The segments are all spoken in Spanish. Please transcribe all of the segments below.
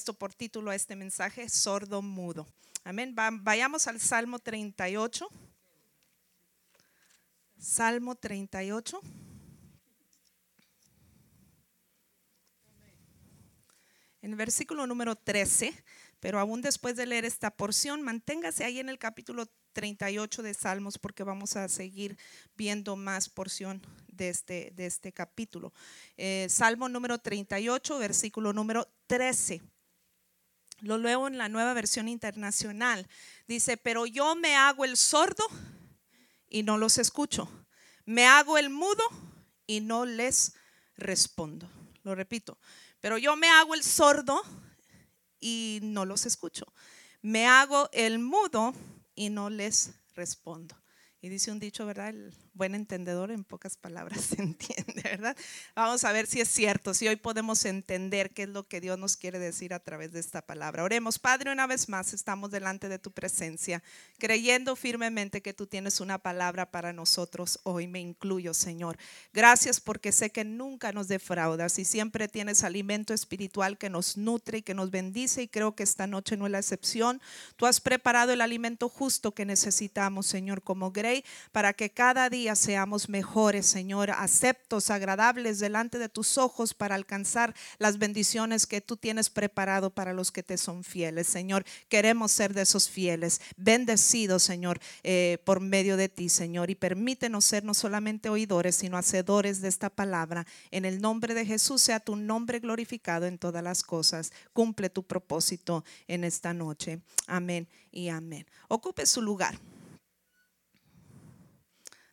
puesto por título a este mensaje, sordo mudo. Amén. vayamos al Salmo 38. Salmo 38. En el versículo número 13, pero aún después de leer esta porción, manténgase ahí en el capítulo 38 de Salmos porque vamos a seguir viendo más porción de este, de este capítulo. Eh, Salmo número 38, versículo número 13. Lo leo en la nueva versión internacional. Dice, pero yo me hago el sordo y no los escucho. Me hago el mudo y no les respondo. Lo repito, pero yo me hago el sordo y no los escucho. Me hago el mudo y no les respondo. Y dice un dicho, ¿verdad? Buen entendedor en pocas palabras se entiende, ¿verdad? Vamos a ver si es cierto, si hoy podemos entender qué es lo que Dios nos quiere decir a través de esta palabra. Oremos, Padre, una vez más estamos delante de tu presencia, creyendo firmemente que tú tienes una palabra para nosotros hoy. Me incluyo, Señor. Gracias porque sé que nunca nos defraudas y siempre tienes alimento espiritual que nos nutre y que nos bendice y creo que esta noche no es la excepción. Tú has preparado el alimento justo que necesitamos, Señor, como Grey, para que cada día seamos mejores, Señor, aceptos, agradables delante de tus ojos para alcanzar las bendiciones que tú tienes preparado para los que te son fieles. Señor, queremos ser de esos fieles, bendecidos, Señor, eh, por medio de ti, Señor, y permítenos ser no solamente oidores, sino hacedores de esta palabra. En el nombre de Jesús sea tu nombre glorificado en todas las cosas. Cumple tu propósito en esta noche. Amén y amén. Ocupe su lugar.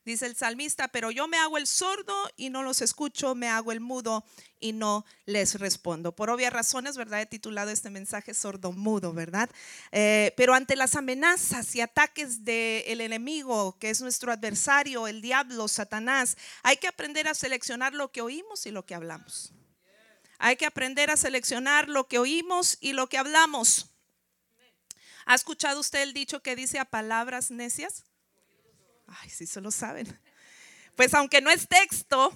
Dice el salmista, pero yo me hago el sordo y no los escucho, me hago el mudo y no les respondo. Por obvias razones, ¿verdad? He titulado este mensaje sordo mudo, ¿verdad? Eh, pero ante las amenazas y ataques del enemigo, que es nuestro adversario, el diablo, Satanás, hay que aprender a seleccionar lo que oímos y lo que hablamos. Hay que aprender a seleccionar lo que oímos y lo que hablamos. ¿Ha escuchado usted el dicho que dice a palabras necias? Ay, sí, se lo saben. Pues aunque no es texto,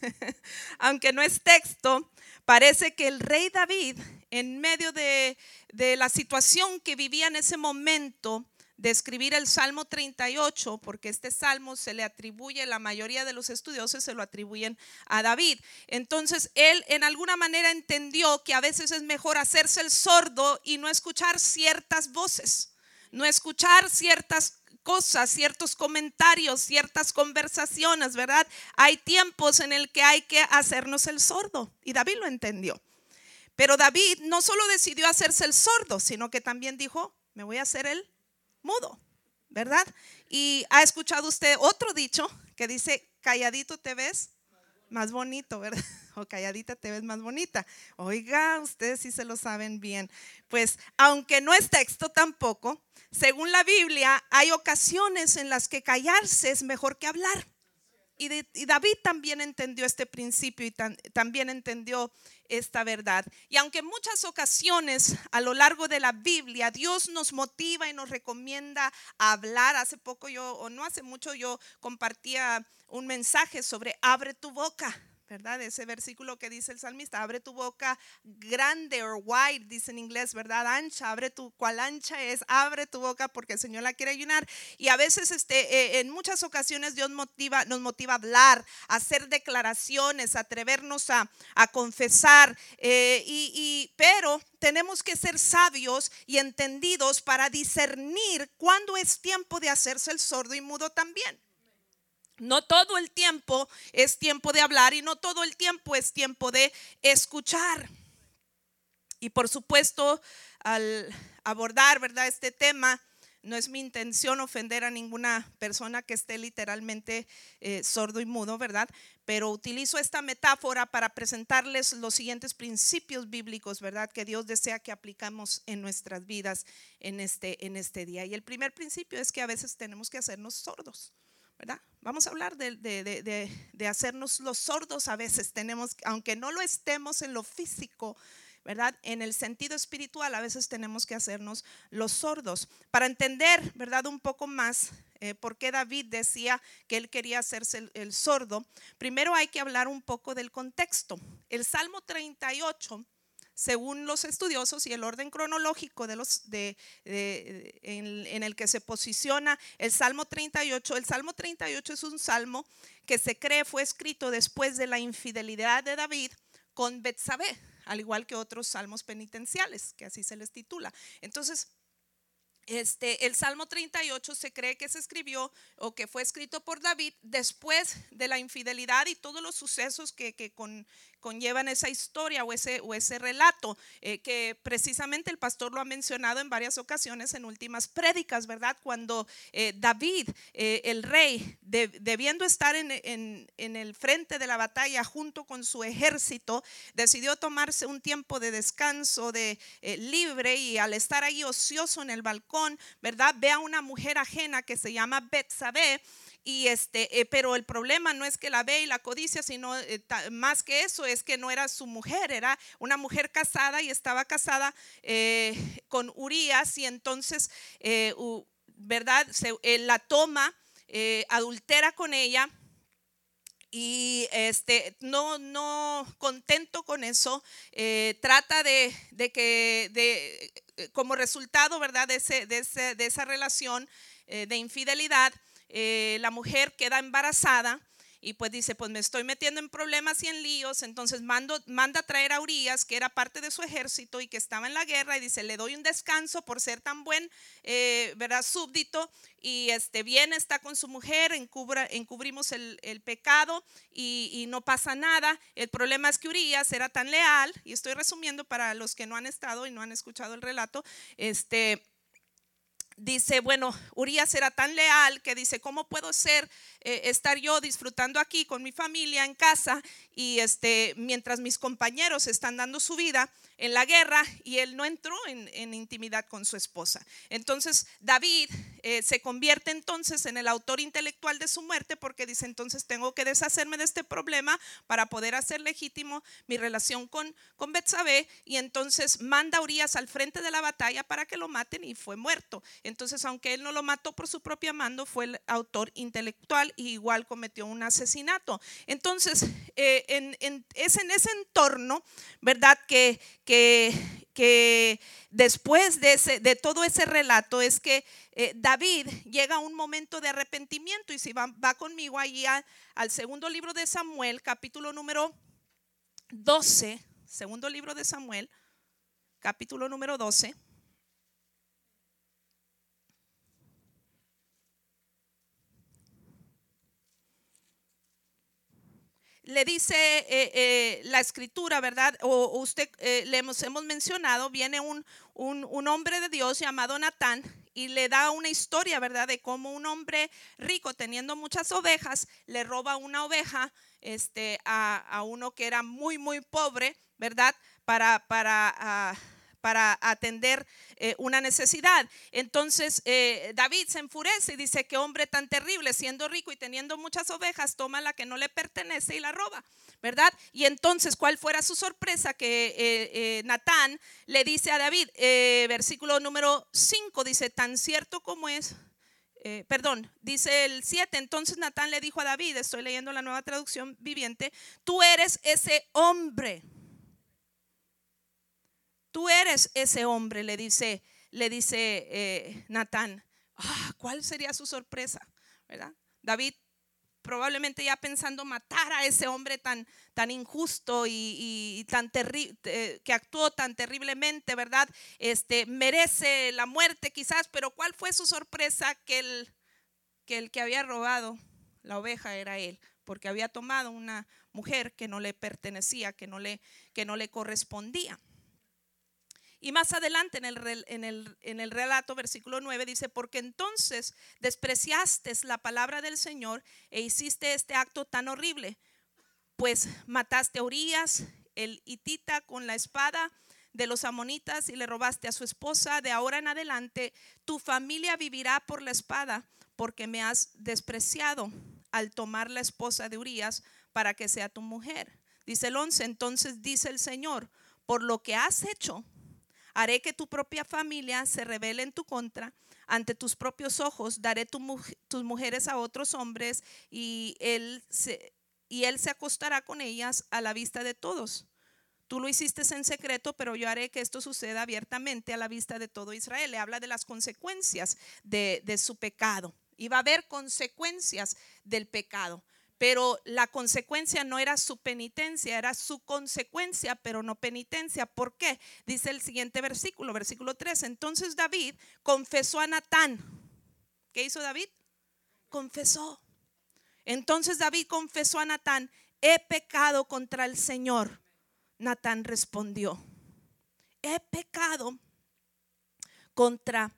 aunque no es texto, parece que el rey David, en medio de, de, la situación que vivía en ese momento, de escribir el Salmo 38, porque este salmo se le atribuye, la mayoría de los estudiosos se lo atribuyen a David. Entonces, él en alguna manera entendió que a veces es mejor hacerse el sordo y no escuchar ciertas voces, no escuchar ciertas cosas, ciertos comentarios, ciertas conversaciones, ¿verdad? Hay tiempos en el que hay que hacernos el sordo y David lo entendió. Pero David no solo decidió hacerse el sordo, sino que también dijo, me voy a hacer el mudo, ¿verdad? Y ha escuchado usted otro dicho que dice, calladito te ves más bonito, ¿verdad? O calladita te ves más bonita. Oiga, ustedes sí se lo saben bien. Pues aunque no es texto tampoco, según la Biblia, hay ocasiones en las que callarse es mejor que hablar. Y, David también entendió este principio y también entendió esta verdad. Y aunque en muchas ocasiones a lo largo de la Biblia Dios nos motiva y nos recomienda hablar, hace poco yo, o no hace mucho, yo compartía un mensaje sobre abre tu boca. ¿Verdad? Ese versículo que dice el salmista, abre tu boca grande o wide, dice en inglés, ¿verdad? Ancha, abre tu, cual ancha es, abre tu boca porque el Señor la quiere llenar. Y a veces, este, eh, en muchas ocasiones Dios motiva, nos motiva a hablar, a hacer declaraciones, a atrevernos a, confesar, eh, y, pero tenemos que ser sabios y entendidos para discernir cuándo es tiempo de hacerse el sordo y mudo también. No todo el tiempo es tiempo de hablar y no todo el tiempo es tiempo de escuchar. Y por supuesto, al abordar, ¿verdad? Este tema, no es mi intención ofender a ninguna persona que esté literalmente eh, sordo y mudo, ¿verdad? Pero utilizo esta metáfora para presentarles los siguientes principios bíblicos, ¿verdad? Que Dios desea que aplicamos en nuestras vidas en este, en este día. Y el primer principio es que a veces tenemos que hacernos sordos. Vamos a hablar de, hacernos los sordos a veces. Tenemos, aunque no lo estemos en lo físico, ¿verdad? En el sentido espiritual a veces tenemos que hacernos los sordos. Para entender, ¿verdad? Un poco más eh, por qué David decía que él quería hacerse el, sordo, primero hay que hablar un poco del contexto. El Salmo 38 según los estudiosos y el orden cronológico en, el que se posiciona el Salmo 38. El Salmo 38 es un salmo que se cree fue escrito después de la infidelidad de David con Betsabé, al igual que otros salmos penitenciales, que así se les titula. Entonces, este, el Salmo 38 se cree que se escribió o que fue escrito por David después de la infidelidad y todos los sucesos que, con, conllevan esa historia o ese, relato, eh, que precisamente el pastor lo ha mencionado en varias ocasiones en últimas prédicas, ¿verdad? Cuando eh, David, eh, el rey, debiendo estar en, el frente de la batalla junto con su ejército, decidió tomarse un tiempo de descanso, de libre, y al estar ahí ocioso en el balcón, ¿verdad? Ve a una mujer ajena que se llama Betsabé y este, eh, pero el problema no es que la ve y la codicia, sino eh, más que eso es que no era su mujer, era una mujer casada y estaba casada eh, con Urias y entonces, ¿verdad? Se, la toma, adultera con ella y este, no, no contento con eso, trata de, de, que, de, como resultado, ¿verdad? De, ese, de, ese, de esa relación de infidelidad, eh, la mujer queda embarazada y pues dice, pues me estoy metiendo en problemas y en líos, entonces mando, manda a traer a Urias, que era parte de su ejército y que estaba en la guerra, y dice, le doy un descanso por ser tan buen, eh, ¿verdad? Súbdito, y este, viene, está con su mujer, encubra, encubrimos el, el pecado y, y, no pasa nada. El problema es que Urias era tan leal, y estoy resumiendo para los que no han estado y no han escuchado el relato, este dice, bueno, Urias era tan leal que dice, ¿cómo puedo ser, eh, estar yo disfrutando aquí con mi familia en casa y este, mientras mis compañeros están dando su vida en la guerra y él no entró en, intimidad con su esposa. Entonces David eh, se convierte entonces en el autor intelectual de su muerte porque dice entonces tengo que deshacerme de este problema para poder hacer legítimo mi relación con, con Betsabé y entonces manda a Urias al frente de la batalla para que lo maten y fue muerto. Entonces aunque él no lo mató por su propia mando, fue el autor intelectual y igual cometió un asesinato. Entonces eh, es en ese entorno, ¿verdad? Que que, después de, ese, de todo ese relato es que eh, David llega a un momento de arrepentimiento y si va, va conmigo allí al segundo libro de Samuel, capítulo número 12, segundo libro de Samuel, capítulo número 12. Le dice eh, eh, la escritura, ¿verdad? O, usted eh, le hemos, hemos, mencionado, viene un, un, hombre de Dios llamado Natán y le da una historia, ¿verdad? De cómo un hombre rico teniendo muchas ovejas le roba una oveja este, a, uno que era muy, muy pobre, ¿verdad? Para, para ah, para atender eh, una necesidad. Entonces eh, David se enfurece y dice, qué hombre tan terrible, siendo rico y teniendo muchas ovejas, toma la que no le pertenece y la roba, ¿verdad? Y entonces, ¿cuál fuera su sorpresa? Que eh, Natán le dice a David, versículo número 5, dice, tan cierto como es. perdón, dice el 7, entonces Natán le dijo a David, estoy leyendo la nueva traducción viviente, tú eres ese hombre Eres ese hombre, le dice, le dice eh, Natán. Ah, ¿Cuál sería su sorpresa? ¿Verdad? David probablemente ya pensando matar a ese hombre tan, tan injusto y, tan terrible, que actuó tan terriblemente, ¿verdad? Este, merece la muerte quizás, pero ¿cuál fue su sorpresa? Que el, que el que había robado la oveja era él, porque había tomado una mujer que no le pertenecía, que no le, que no le correspondía. Y más adelante en el, relato, versículo 9, dice, porque entonces despreciaste la palabra del Señor e hiciste este acto tan horrible, pues mataste a Urias, el hitita, con la espada de los amonitas y le robaste a su esposa. De ahora en adelante, tu familia vivirá por la espada, porque me has despreciado al tomar la esposa de Urias para que sea tu mujer. Dice el 11, entonces dice el Señor, por lo que has hecho, Haré que tu propia familia se revele en tu contra. Ante tus propios ojos daré tus mujeres a otros hombres y él, se, y él se acostará con ellas a la vista de todos. Tú lo hiciste en secreto, pero yo haré que esto suceda abiertamente a la vista de todo Israel. Le habla de las consecuencias de, de su pecado. Y va a haber consecuencias del pecado. Pero la consecuencia no era su penitencia, era su consecuencia, pero no penitencia. ¿Por qué? Dice el siguiente versículo, versículo 3. Entonces David confesó a Natán. ¿Qué hizo David? Confesó. Entonces David confesó a Natán, he pecado contra el Señor. Natán respondió, he pecado contra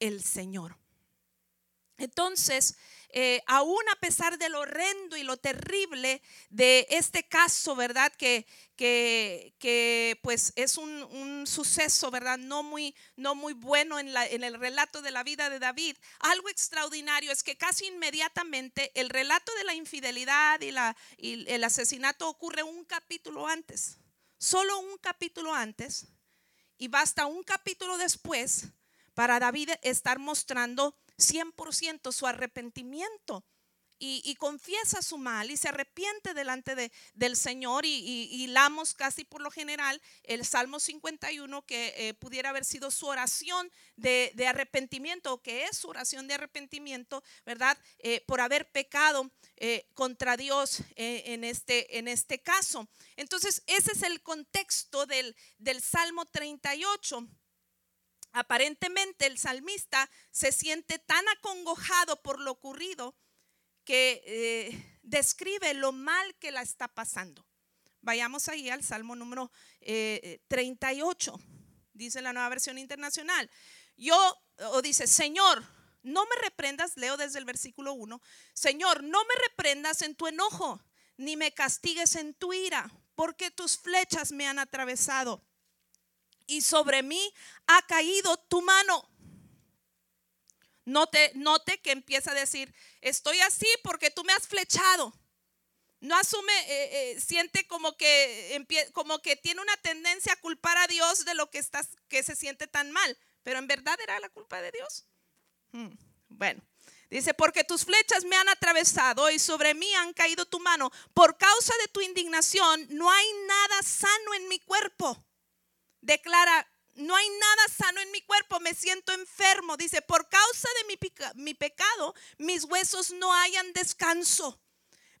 el Señor. Entonces, eh, aún a pesar de lo horrendo y lo terrible de este caso, ¿verdad? Que, que, pues es un, suceso, ¿verdad? No muy, no muy bueno en, la, en el relato de la vida de David. Algo extraordinario es que casi inmediatamente el relato de la infidelidad y, la, y el asesinato ocurre un capítulo antes, solo un capítulo antes, y basta un capítulo después para David estar mostrando 100% su arrepentimiento. Y, confiesa su mal y se arrepiente delante de, del Señor y, y, lamos casi por lo general el Salmo 51 que eh, pudiera haber sido su oración de, arrepentimiento o que es su oración de arrepentimiento, ¿verdad? Eh, por haber pecado eh, contra Dios en, este, en este caso. Entonces, ese es el contexto del, del Salmo 38 aparentemente el salmista se siente tan acongojado por lo ocurrido que eh, describe lo mal que la está pasando. Vayamos ahí al Salmo número 38, eh, dice la nueva versión internacional. Yo, o dice, Señor, no me reprendas, leo desde el versículo 1, Señor, no me reprendas en tu enojo, ni me castigues en tu ira, porque tus flechas me han atravesado y sobre mí ha caído tu mano. Note, note que empieza a decir, estoy así porque tú me has flechado. No asume, eh, eh, siente como que, como que tiene una tendencia a culpar a Dios de lo que, que se siente tan mal. Pero en verdad era la culpa de Dios. Hmm, bueno, dice, porque tus flechas me han atravesado y sobre mí han caído tu mano. Por causa de tu indignación no hay nada sano en mi cuerpo declara, no hay nada sano en mi cuerpo, me siento enfermo. Dice, por causa de mi, mi pecado, mis huesos no hayan descanso.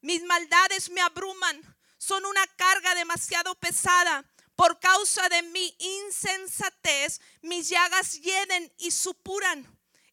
Mis maldades me abruman, son una carga demasiado pesada. Por causa de mi insensatez, mis llagas hieden y supuran.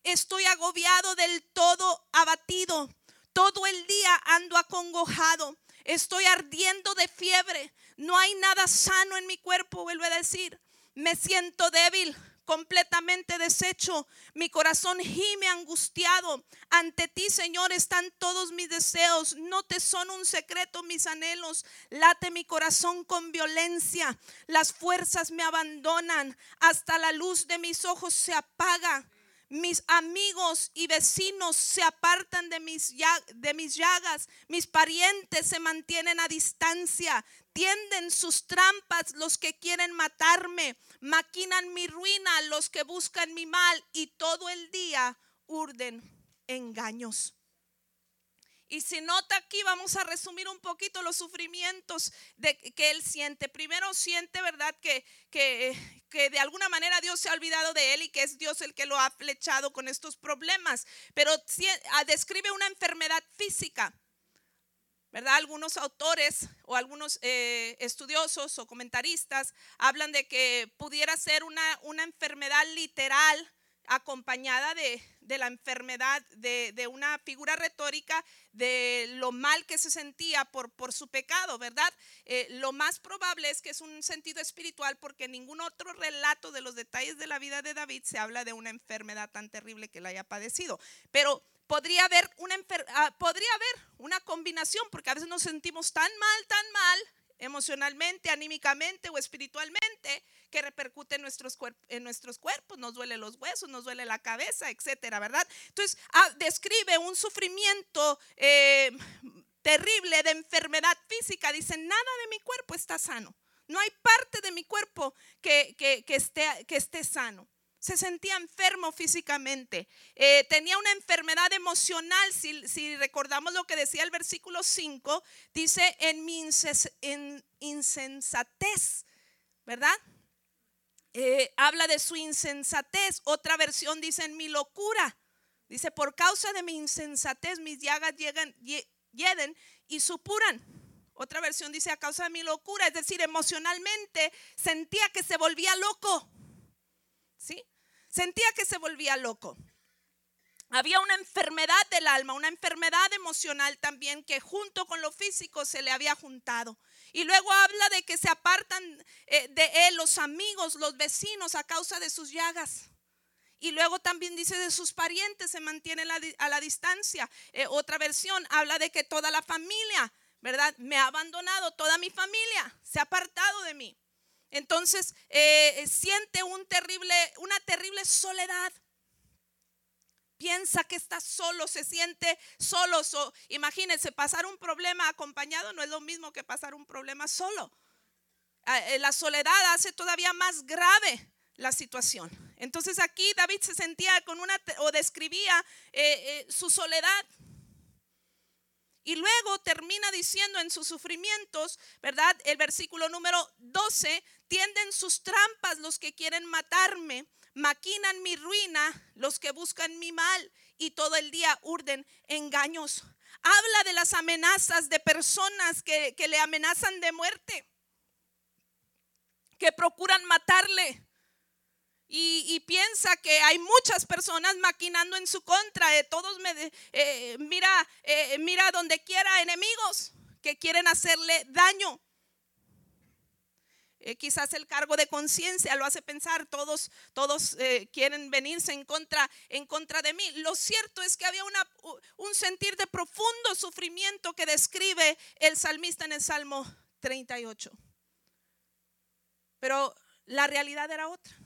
Estoy agobiado del todo abatido. Todo el día ando acongojado. Estoy ardiendo de fiebre. No hay nada sano en mi cuerpo, vuelve a decir. Me siento débil, completamente deshecho. Mi corazón gime angustiado. Ante ti, Señor, están todos mis deseos. No te son un secreto mis anhelos. Late mi corazón con violencia. Las fuerzas me abandonan. Hasta la luz de mis ojos se apaga. Mis amigos y vecinos se apartan de mis, de mis llagas. Mis parientes se mantienen a distancia. Tienden sus trampas los que quieren matarme. Maquinan mi ruina los que buscan mi mal. Y todo el día urden engaños. Y si nota aquí, vamos a resumir un poquito los sufrimientos que él siente. Primero siente, ¿verdad? Que, que, que, de alguna manera Dios se ha olvidado de él y que es Dios el que lo ha flechado con estos problemas. Pero ah, describe una enfermedad física. ¿verdad? Algunos autores o algunos eh, estudiosos o comentaristas hablan de que pudiera ser una, una enfermedad literal acompañada de, la enfermedad, de, una figura retórica de lo mal que se sentía por, por su pecado, ¿verdad? Eh, lo más probable es que es un sentido espiritual porque en ningún otro relato de los detalles de la vida de David se habla de una enfermedad tan terrible que la haya padecido. Pero podría haber una, ah, podría haber una combinación porque a veces nos sentimos tan mal, tan mal emocionalmente, anímicamente o espiritualmente, que repercute en nuestros, en nuestros cuerpos, nos duele los huesos, nos duele la cabeza, etcétera, ¿verdad? Entonces, ah, describe un sufrimiento eh, terrible de enfermedad física. Dice, nada de mi cuerpo está sano. No hay parte de mi cuerpo que, que, esté, que esté sano. Se sentía enfermo físicamente, eh, tenía una enfermedad emocional, si, recordamos lo que decía el versículo 5, dice en mi insensatez, ¿verdad? Eh, habla de su insensatez, otra versión dice en mi locura, dice por causa de mi insensatez mis llagas llegan, y supuran. Otra versión dice a causa de mi locura, es decir, emocionalmente sentía que se volvía loco. ¿Sí? Sentía que se volvía loco. Había una enfermedad del alma, una enfermedad emocional también que junto con lo físico se le había juntado. Y luego habla de que se apartan eh, de él los amigos, los vecinos a causa de sus llagas. Y luego también dice de sus parientes se mantiene a la distancia. Eh, otra versión habla de que toda la familia ¿verdad? Me ha abandonado toda mi familia, se ha apartado de mí. Entonces eh, siente una terrible soledad. Piensa que está solo, se siente solo. imagínense, pasar un problema acompañado no es lo mismo que pasar un problema solo. Ah, eh, la soledad hace todavía más grave la situación. Entonces aquí David se sentía con una, o describía eh, su soledad. Y luego termina diciendo en sus sufrimientos, ¿verdad? El versículo número 12, tienden sus trampas los que quieren matarme, maquinan mi ruina los que buscan mi mal y todo el día urden engaños. Habla de las amenazas de personas que, que le amenazan de muerte, que procuran matarle, y, piensa que hay muchas personas maquinando en su contra. de todos me, eh, mira, eh, mira donde quiera enemigos que quieren hacerle daño. Eh, quizás el cargo de conciencia lo hace pensar, todos, todos quieren venirse en contra, en contra de mí. Lo cierto es que había un sentir de profundo sufrimiento que describe el salmista en el Salmo 38. Pero la realidad era otra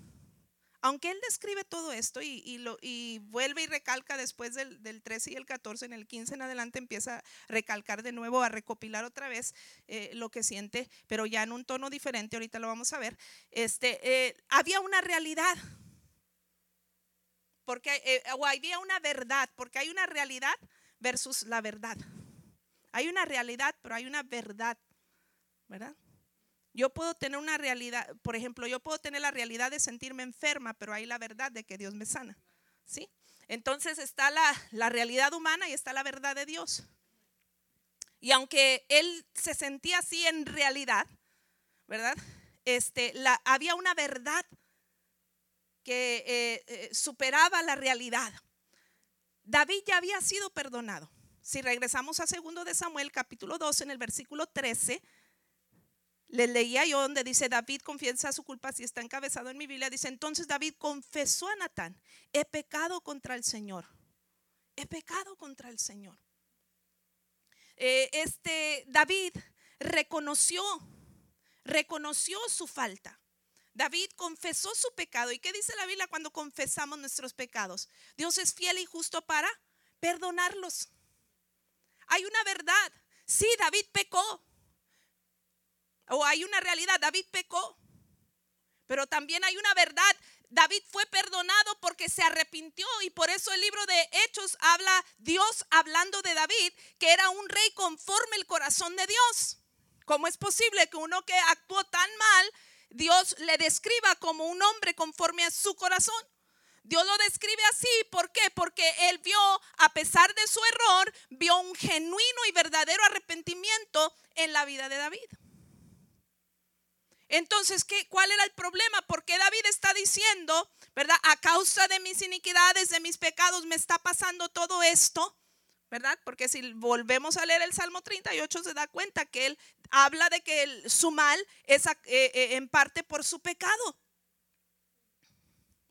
aunque él describe todo esto y, lo, y vuelve y recalca después del, 13 y el 14, en el 15 en adelante empieza a recalcar de nuevo, a recopilar otra vez eh, lo que siente, pero ya en un tono diferente, ahorita lo vamos a ver, este, eh, había una realidad, porque, eh, o había una verdad, porque hay una realidad versus la verdad. Hay una realidad, pero hay una verdad, ¿verdad? Yo puedo tener una realidad, por ejemplo, yo puedo tener la realidad de sentirme enferma, pero hay la verdad de que Dios me sana. ¿Sí? Entonces está la, realidad humana y está la verdad de Dios. Y aunque él se sentía así en realidad, ¿verdad? Este, la, había una verdad que eh, eh, superaba la realidad. David ya había sido perdonado. Si regresamos a segundo de Samuel capítulo 2 en el versículo 13, le leía yo donde dice David confiesa su culpa si está encabezado en mi Biblia. Dice entonces David confesó a Natán, he pecado contra el Señor. He pecado contra el Señor. Eh, este David reconoció, reconoció su falta. David confesó su pecado. ¿Y qué dice la Biblia cuando confesamos nuestros pecados? Dios es fiel y justo para perdonarlos. Hay una verdad. Sí, David pecó, o hay una realidad, David pecó, pero también hay una verdad. David fue perdonado porque se arrepintió y por eso el libro de Hechos habla Dios hablando de David, que era un rey conforme el corazón de Dios. ¿Cómo es posible que uno que actuó tan mal, Dios le describa como un hombre conforme a su corazón? Dios lo describe así, ¿por qué? Porque él vio, a pesar de su error, vio un genuino y verdadero arrepentimiento en la vida de David. Entonces, ¿qué, ¿cuál era el problema? Porque David está diciendo, ¿verdad? A causa de mis iniquidades, de mis pecados, me está pasando todo esto, ¿verdad? Porque si volvemos a leer el Salmo 38, se da cuenta que él habla de que su mal es eh, eh, en parte por su pecado.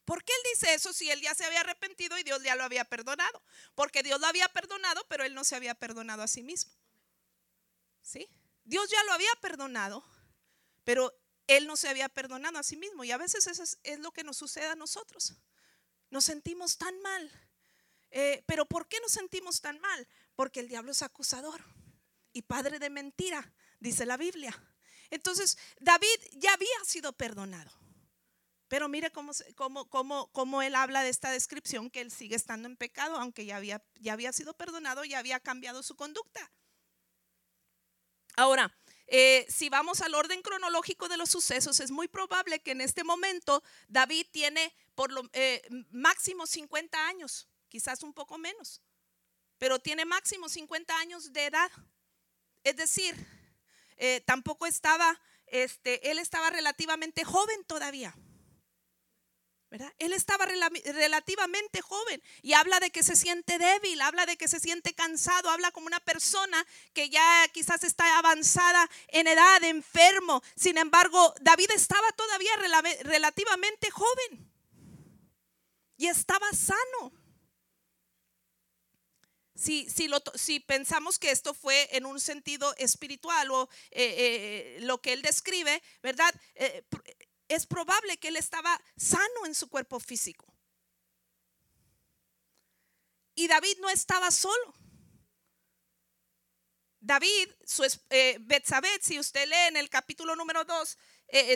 ¿Por qué él dice eso si él ya se había arrepentido y Dios ya lo había perdonado? Porque Dios lo había perdonado, pero él no se había perdonado a sí mismo. ¿Sí? Dios ya lo había perdonado, pero él no se había perdonado a sí mismo. Y a veces eso es, lo que nos sucede a nosotros. Nos sentimos tan mal. Eh, pero ¿por qué nos sentimos tan mal? Porque el diablo es acusador y padre de mentira, dice la Biblia. Entonces, David ya había sido perdonado. Pero mire cómo, cómo, cómo, cómo, él habla de esta descripción, que él sigue estando en pecado, aunque ya había, ya había sido perdonado, y había cambiado su conducta. Ahora, eh, si vamos al orden cronológico de los sucesos, es muy probable que en este momento David tiene por lo eh, máximo 50 años, quizás un poco menos, pero tiene máximo 50 años de edad. Es decir, eh, tampoco estaba, este, él estaba relativamente joven todavía. Él estaba relativamente joven y habla de que se siente débil, habla de que se siente cansado, habla como una persona que ya quizás está avanzada en edad, enfermo. Sin embargo, David estaba todavía relativamente joven y estaba sano. Si, pensamos que esto fue en un sentido espiritual o eh, eh, lo que él describe, ¿verdad? Eh, es probable que él estaba sano en su cuerpo físico. Y David no estaba solo. David, su eh, si usted lee en el capítulo número 2,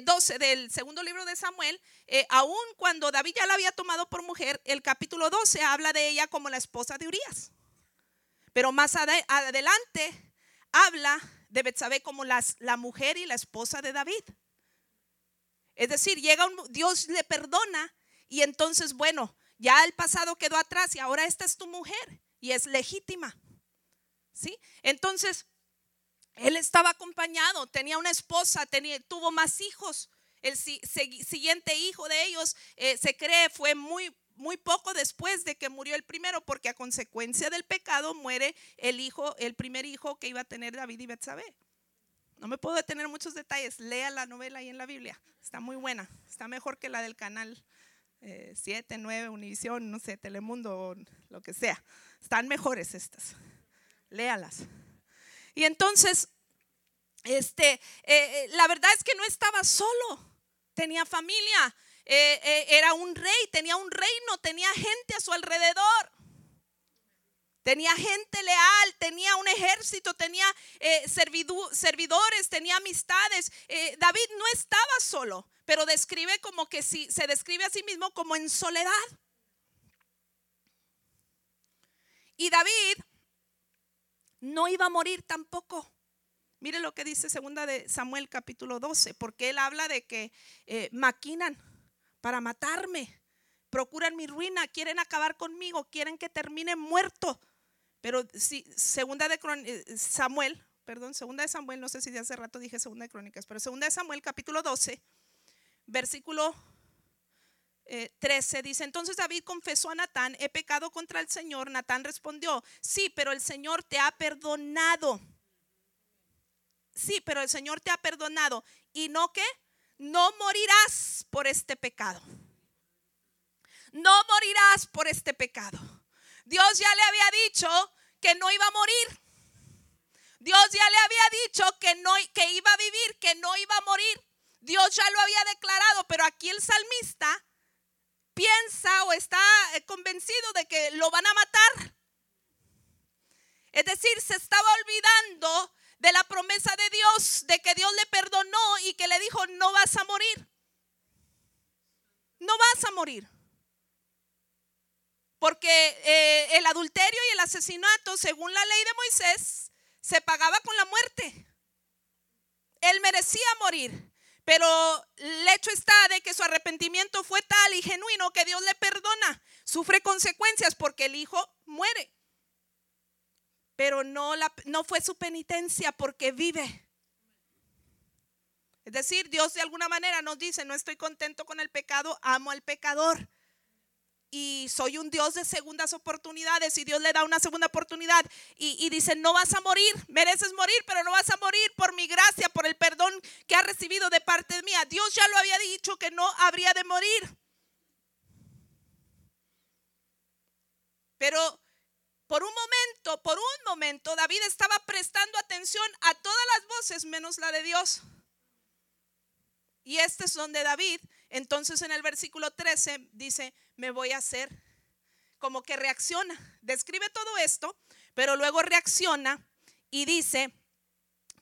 12 eh, del segundo libro de Samuel, eh, aún cuando David ya la había tomado por mujer, el capítulo 12 habla de ella como la esposa de Urias. Pero más adelante habla de Betsabé como la mujer y la esposa de David. Es decir, llega un, Dios le perdona y entonces, bueno, ya el pasado quedó atrás y ahora esta es tu mujer y es legítima. ¿Sí? Entonces, él estaba acompañado, tenía una esposa, tenía, tuvo más hijos. El siguiente hijo de ellos eh, se cree fue muy, muy poco después de que murió el primero, porque a consecuencia del pecado muere el hijo, el primer hijo que iba a tener David y Betsabé. No me puedo detener muchos detalles. Lea la novela ahí en la Biblia. Está muy buena. Está mejor que la del canal 7, eh, 9, Univisión, no sé, Telemundo lo que sea. Están mejores estas. Léalas. Y entonces, este, eh, eh, la verdad es que no estaba solo. Tenía familia. era un rey, tenía un reino, tenía gente a su alrededor. Tenía gente leal, tenía un ejército, tenía eh, servidores, tenía amistades. Eh, David no estaba solo, pero describe como que si, se describe a sí mismo como en soledad. Y David no iba a morir tampoco. Mire lo que dice segunda de Samuel capítulo 12, porque él habla de que eh, maquinan para matarme, procuran mi ruina, quieren acabar conmigo, quieren que termine muerto. Pero si segunda de eh, Samuel, perdón, segunda de Samuel, no sé si de hace rato dije segunda de Crónicas, pero segunda de Samuel capítulo 12, versículo 13 eh, dice, entonces David confesó a Natán, he pecado contra el Señor. Natán respondió, sí, pero el Señor te ha perdonado. Sí, pero el Señor te ha perdonado. ¿Y no que No morirás por este pecado. No morirás por este pecado. Dios ya le había dicho que no iba a morir. Dios ya le había dicho que no que iba a vivir, que no iba a morir. Dios ya lo había declarado, pero aquí el salmista piensa o está eh, convencido de que lo van a matar. Es decir, se estaba olvidando de la promesa de Dios, de que Dios le perdonó y que le dijo, no vas a morir. No vas a morir. Porque eh, el adulterio y el asesinato, según la ley de Moisés, se pagaba con la muerte. Él merecía morir. Pero el hecho está de que su arrepentimiento fue tal y genuino que Dios le perdona. Sufre consecuencias porque el hijo muere. Pero no, la, no fue su penitencia porque vive. Es decir, Dios de alguna manera nos dice, no estoy contento con el pecado, amo al pecador y soy un Dios de segundas oportunidades y Dios le da una segunda oportunidad y, dice, no vas a morir, mereces morir, pero no vas a morir por mi gracia, por el perdón que has recibido de parte mía. Dios ya lo había dicho que no habría de morir. Pero por un momento, por un momento, David estaba prestando atención a todas las voces menos la de Dios. Y este es donde David, entonces en el versículo 13 dice, me voy a hacer como que reacciona. Describe todo esto, pero luego reacciona y dice,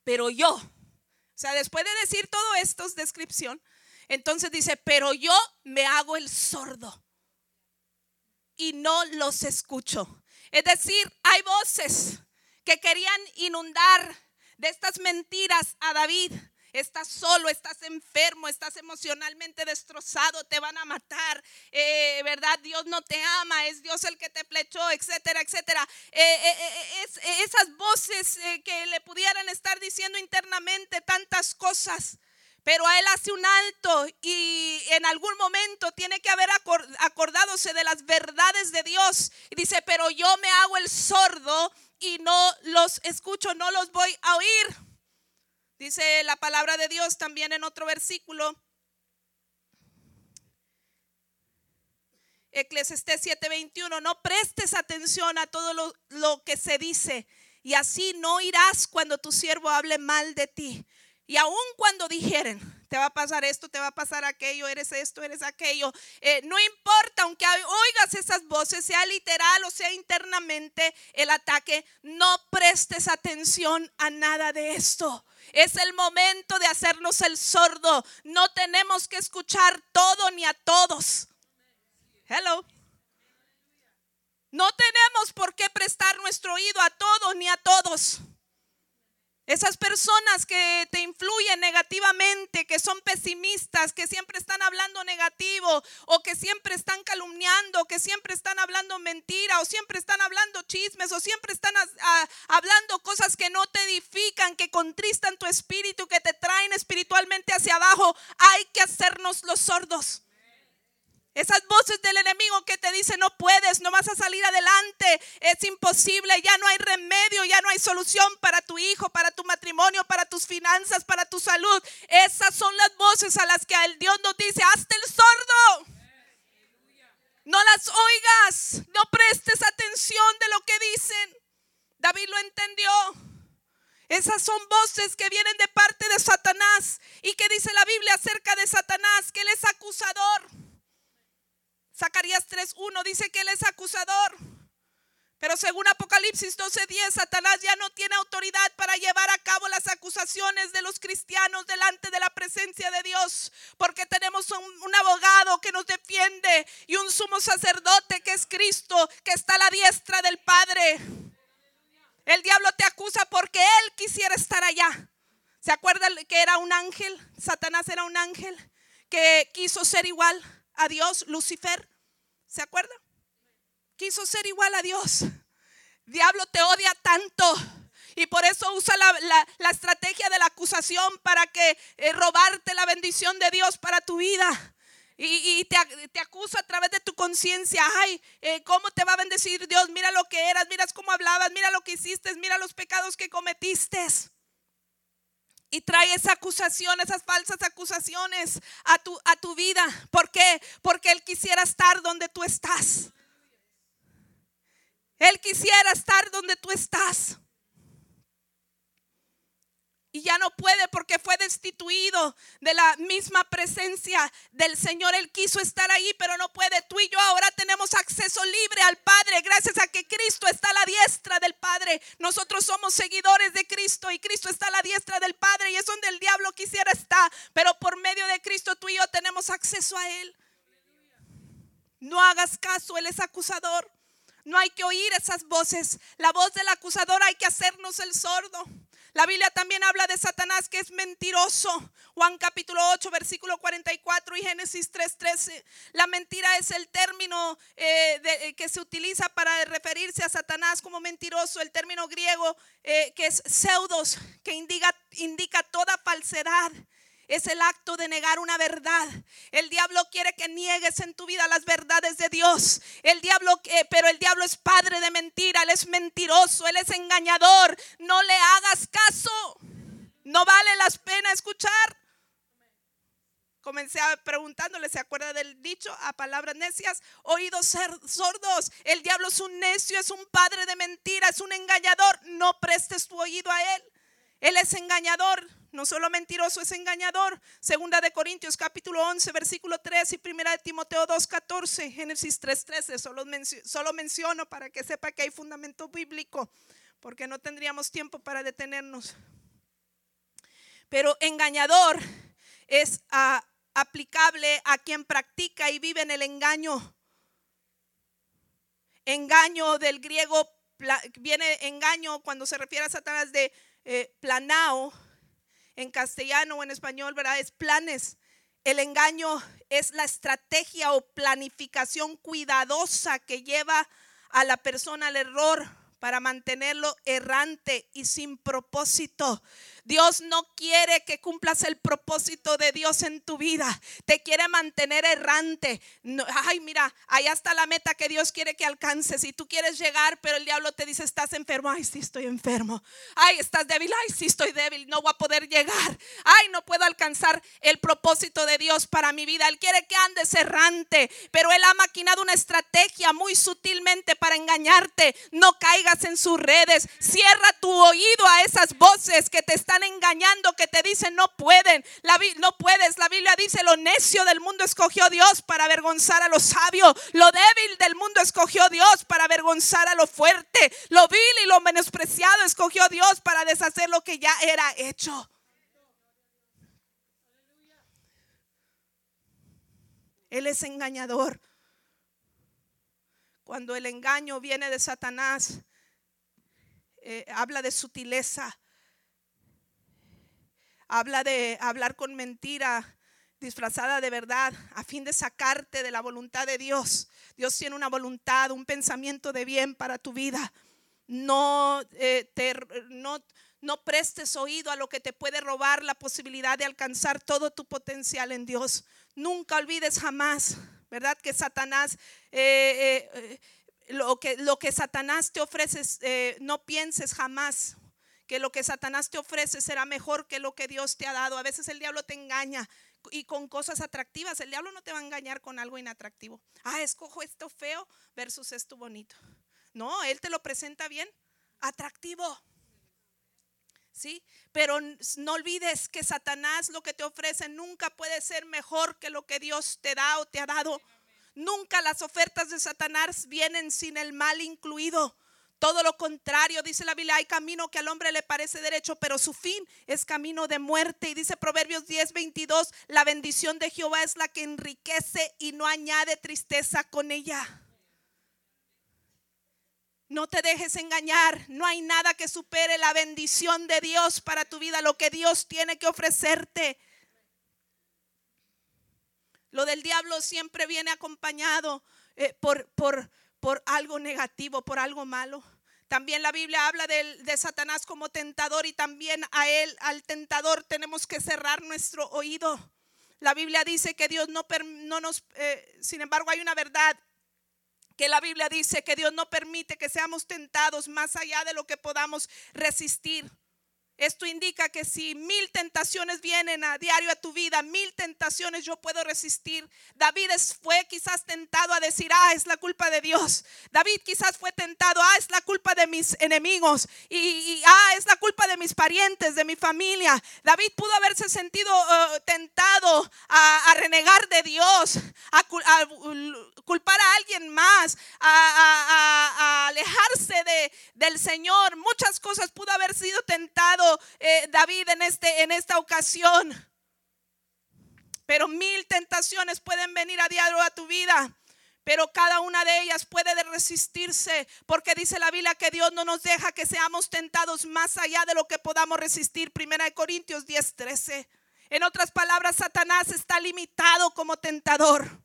pero yo, o sea, después de decir todo esto, es descripción, Entonces dice, pero yo me hago el sordo y no los escucho. Es decir, hay voces que querían inundar de estas mentiras a David. Estás solo, estás enfermo, estás emocionalmente destrozado, te van a matar, eh, ¿verdad? Dios no te ama, es Dios el que te plechó, etcétera, etcétera. Eh, eh, esas voces que le pudieran estar diciendo internamente tantas cosas. Pero él hace un alto y en algún momento tiene que haber acordadose de las verdades de Dios. Y dice, pero yo me hago el sordo y no los escucho, no los voy a oír. Dice la palabra de Dios también en otro versículo. Eclesiastés 7:21, no prestes atención a todo lo, lo que se dice y así no irás cuando tu siervo hable mal de ti. Y aun cuando dijeren, te va a pasar esto, te va a pasar aquello, eres esto, eres aquello, eh, no importa, aunque oigas esas voces, sea literal o sea internamente el ataque, no prestes atención a nada de esto. Es el momento de hacernos el sordo. No tenemos que escuchar todo ni a todos. Hello. No tenemos por qué prestar nuestro oído a todos ni a todos. Esas personas que te influyen negativamente, que son pesimistas, que siempre están hablando negativo o que siempre están calumniando, que siempre están hablando mentira o siempre están hablando chismes o siempre están hablando cosas que no te edifican, que contristan tu espíritu, que te traen espiritualmente hacia abajo, hay que hacernos los sordos. Esas voces del enemigo que te dicen no puedes, no vas a salir adelante, es imposible, ya no hay remedio, ya no hay solución para tu hijo, para tu matrimonio, para tus finanzas, para tu salud. Esas son las voces a las que el Dios nos dice, hazte el sordo. No las oigas, no prestes atención de lo que dicen. David lo entendió. Esas son voces que vienen de parte de Satanás y que dice la Biblia acerca de Satanás, que él es acusador. Zacarías 3.1 dice que él es acusador. Pero según Apocalipsis 12:10, Satanás ya no tiene autoridad para llevar a cabo las acusaciones de los cristianos delante de la presencia de Dios, porque tenemos un, un, abogado que nos defiende y un sumo sacerdote que es Cristo, que está a la diestra del Padre. El diablo te acusa porque él quisiera estar allá. ¿Se acuerdan que era un ángel? Satanás era un ángel que quiso ser igual a Dios, Lucifer. ¿Se acuerda? Quiso ser igual a Dios. Diablo te odia tanto. Y por eso usa la, estrategia de la acusación para que eh, robarte la bendición de Dios para tu vida. Y, te, acusa a través de tu conciencia. Ay, eh, ¿cómo te va a bendecir Dios? Mira lo que eras, mira cómo hablabas, mira lo que hiciste, mira los pecados que cometiste y trae esa acusación, esas falsas acusaciones a tu, a tu vida. ¿Por qué? Porque Él quisiera estar donde tú estás. Él quisiera estar donde tú estás ya no puede porque fue destituido de la misma presencia del Señor. Él quiso estar ahí, pero no puede. Tú y yo ahora tenemos acceso libre al Padre gracias a que Cristo está a la diestra del Padre. Nosotros somos seguidores de Cristo y Cristo está a la diestra del Padre y es donde el diablo quisiera estar, pero por medio de Cristo tú y yo tenemos acceso a Él. No hagas caso, Él es acusador. No hay que oír esas voces. La voz del acusador hay que hacernos el sordo. La Biblia también habla de Satanás que es mentiroso. Juan capítulo 8, versículo 44 y Génesis 3:13. La mentira es el término eh, eh, que se utiliza para referirse a Satanás como mentiroso. El término griego eh, que es pseudos, que indica, indica toda falsedad es el acto de negar una verdad. El diablo quiere que niegues en tu vida las verdades de Dios. El diablo, eh, pero el diablo es padre de mentira, él es mentiroso, él es engañador. No le hagas caso. No vale la pena escuchar. Comencé preguntándole, ¿se acuerda del dicho? A palabras necias, oídos sordos. El diablo es un necio, es un padre de mentira, es un engañador. No prestes tu oído a él. Él es engañador no solo mentiroso, es engañador. Segunda de Corintios capítulo 11, versículo 3 y primera de Timoteo 2, 14, Génesis 3, 13. Solo, solo menciono para que sepa que hay fundamento bíblico, porque no tendríamos tiempo para detenernos. Pero engañador es a aplicable a quien practica y vive en el engaño. Engaño del griego, viene engaño cuando se refiere a Satanás de eh, planao, en castellano o en español, ¿verdad? Es planes. El engaño es la estrategia o planificación cuidadosa que lleva a la persona al error para mantenerlo errante y sin propósito. Dios no quiere que cumplas el propósito de Dios en tu vida. Te quiere mantener errante. ay, mira, allá está la meta que Dios quiere que alcances. Y tú quieres llegar, pero el diablo te dice, estás enfermo. Ay, sí, estoy enfermo. Ay, estás débil. Ay, sí, estoy débil. No voy a poder llegar. Ay, no puedo alcanzar el propósito de Dios para mi vida. Él quiere que andes errante, pero Él ha maquinado una estrategia muy sutilmente para engañarte. No caigas en sus redes. Cierra tu oído a esas voces que te están engañando, que te dicen no pueden, la, no puedes. La Biblia dice, lo necio del mundo escogió Dios para avergonzar a lo sabio. Lo débil del mundo escogió Dios para avergonzar a lo fuerte. Lo vil y lo menospreciado escogió Dios para deshacer lo que ya era hecho. Él es engañador. Cuando el engaño viene de Satanás, eh, habla de sutileza, habla de hablar con mentira disfrazada de verdad a fin de sacarte de la voluntad de Dios. Dios tiene una voluntad, un pensamiento de bien para tu vida. No, eh, te, no, no prestes oído a lo que te puede robar la posibilidad de alcanzar todo tu potencial en Dios. Nunca olvides jamás, ¿verdad? Que Satanás, eh, eh, lo, que, lo que Satanás te ofrece, no pienses jamás que lo que Satanás te ofrece será mejor que lo que Dios te ha dado. A veces el diablo te engaña y con cosas atractivas. El diablo no te va a engañar con algo inatractivo. Ah, escojo esto feo versus esto bonito. No, él te lo presenta bien, atractivo. ¿Sí? Pero no olvides que Satanás lo que te ofrece nunca puede ser mejor que lo que Dios te da o te ha dado. Nunca las ofertas de Satanás vienen sin el mal incluido. Todo lo contrario, dice la Biblia, hay camino que al hombre le parece derecho, pero su fin es camino de muerte. Y dice Proverbios 10, 22, la bendición de Jehová es la que enriquece y no añade tristeza con ella. No te dejes engañar, no hay nada que supere la bendición de Dios para tu vida, lo que Dios tiene que ofrecerte. Lo del diablo siempre viene acompañado eh, por, por, por algo negativo, por algo malo. También la Biblia habla de, Satanás como tentador y también a él, al tentador, tenemos que cerrar nuestro oído. La Biblia dice que Dios no, no nos, eh, sin embargo hay una verdad que la Biblia dice que Dios no permite que seamos tentados más allá de lo que podamos resistir. Esto indica que si mil tentaciones vienen a diario a tu vida, mil tentaciones yo puedo resistir. David fue quizás tentado a decir, ah, es la culpa de Dios. David quizás fue tentado, ah, es la culpa de mis enemigos. Y, ah, es la culpa de mis parientes, de mi familia. David pudo haberse sentido uh, tentado a, renegar de Dios, a, culpar a alguien más, a, alejarse de, del Señor. Muchas cosas pudo haber sido tentado eh, David en, este, en esta ocasión. Pero mil tentaciones pueden venir a diario a tu vida. Pero cada una de ellas puede resistirse, porque dice la Biblia que Dios no nos deja que seamos tentados más allá de lo que podamos resistir. Primera de Corintios 10, 13. En otras palabras, Satanás está limitado como tentador.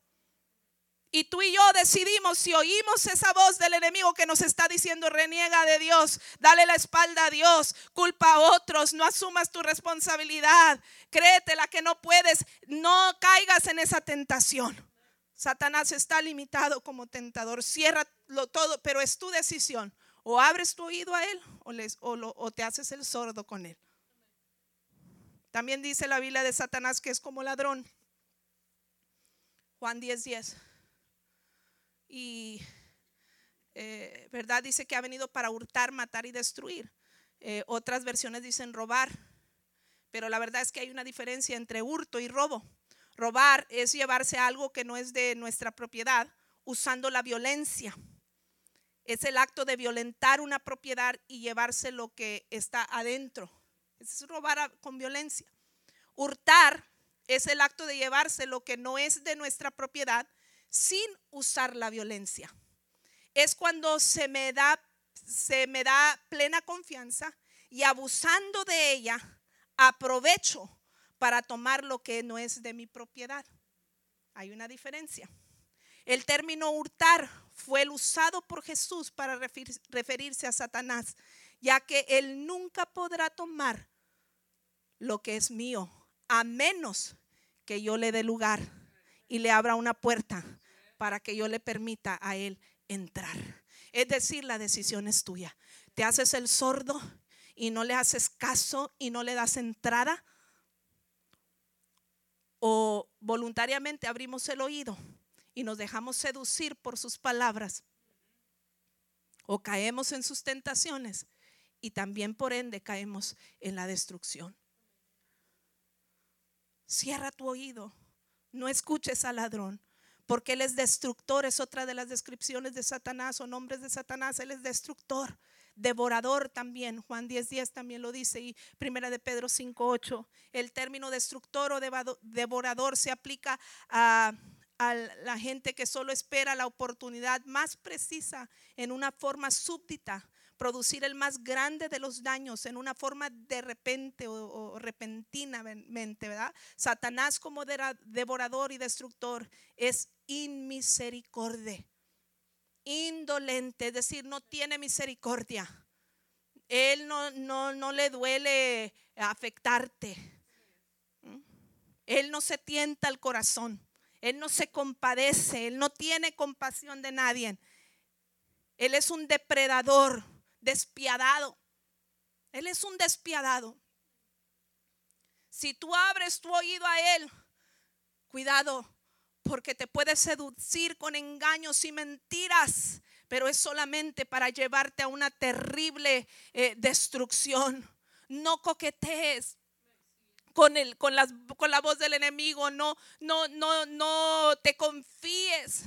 Y tú y yo decidimos si oímos esa voz del enemigo que nos está diciendo reniega de Dios, dale la espalda a Dios, culpa a otros, no asumas tu responsabilidad, créetela que no puedes, no caigas en esa tentación. Satanás está limitado como tentador, cierra todo, pero es tu decisión. O abres tu oído a él o, te haces el sordo con él. También dice la Biblia de Satanás que es como ladrón. Juan 10:10. 10 y, eh, ¿verdad? Dice que ha venido para hurtar, matar y destruir. Eh, otras versiones dicen robar, pero la verdad es que hay una diferencia entre hurto y robo. Robar es llevarse algo que no es de nuestra propiedad usando la violencia. Es el acto de violentar una propiedad y llevarse lo que está adentro. Es robar con violencia. Hurtar es el acto de llevarse lo que no es de nuestra propiedad sin usar la violencia. Es cuando se me da, se me da plena confianza y abusando de ella, aprovecho para tomar lo que no es de mi propiedad. Hay una diferencia. El término hurtar fue el usado por Jesús para referirse a Satanás, ya que él nunca podrá tomar lo que es mío, a menos que yo le dé lugar y le abra una puerta para que yo le permita a él entrar. Es decir, la decisión es tuya. Te haces el sordo y no le haces caso y no le das entrada. O voluntariamente abrimos el oído y nos dejamos seducir por sus palabras. O caemos en sus tentaciones y también por ende caemos en la destrucción. Cierra tu oído, no escuches al ladrón, porque él es destructor, es otra de las descripciones de Satanás o nombres de Satanás, él es destructor, devorador también, Juan 10:10 10 también lo dice y Primera de Pedro 5:8, el término destructor o devorador se aplica a a la gente que solo espera la oportunidad más precisa en una forma súbdita producir el más grande de los daños en una forma de repente o, repentinamente, ¿verdad? Satanás como devorador y destructor es inmisericordia, indolente, es decir, no tiene misericordia. Él no, no, no le duele afectarte. Él no se tienta el corazón. Él no se compadece. Él no tiene compasión de nadie. Él es un depredador despiadado. Él es un despiadado. Si tú abres tu oído a Él, cuidado, porque te puede seducir con engaños y mentiras, pero es solamente para llevarte a una terrible eh, destrucción. No coquetees con, el, con, las, con la voz del enemigo, no, no, no, no te confíes.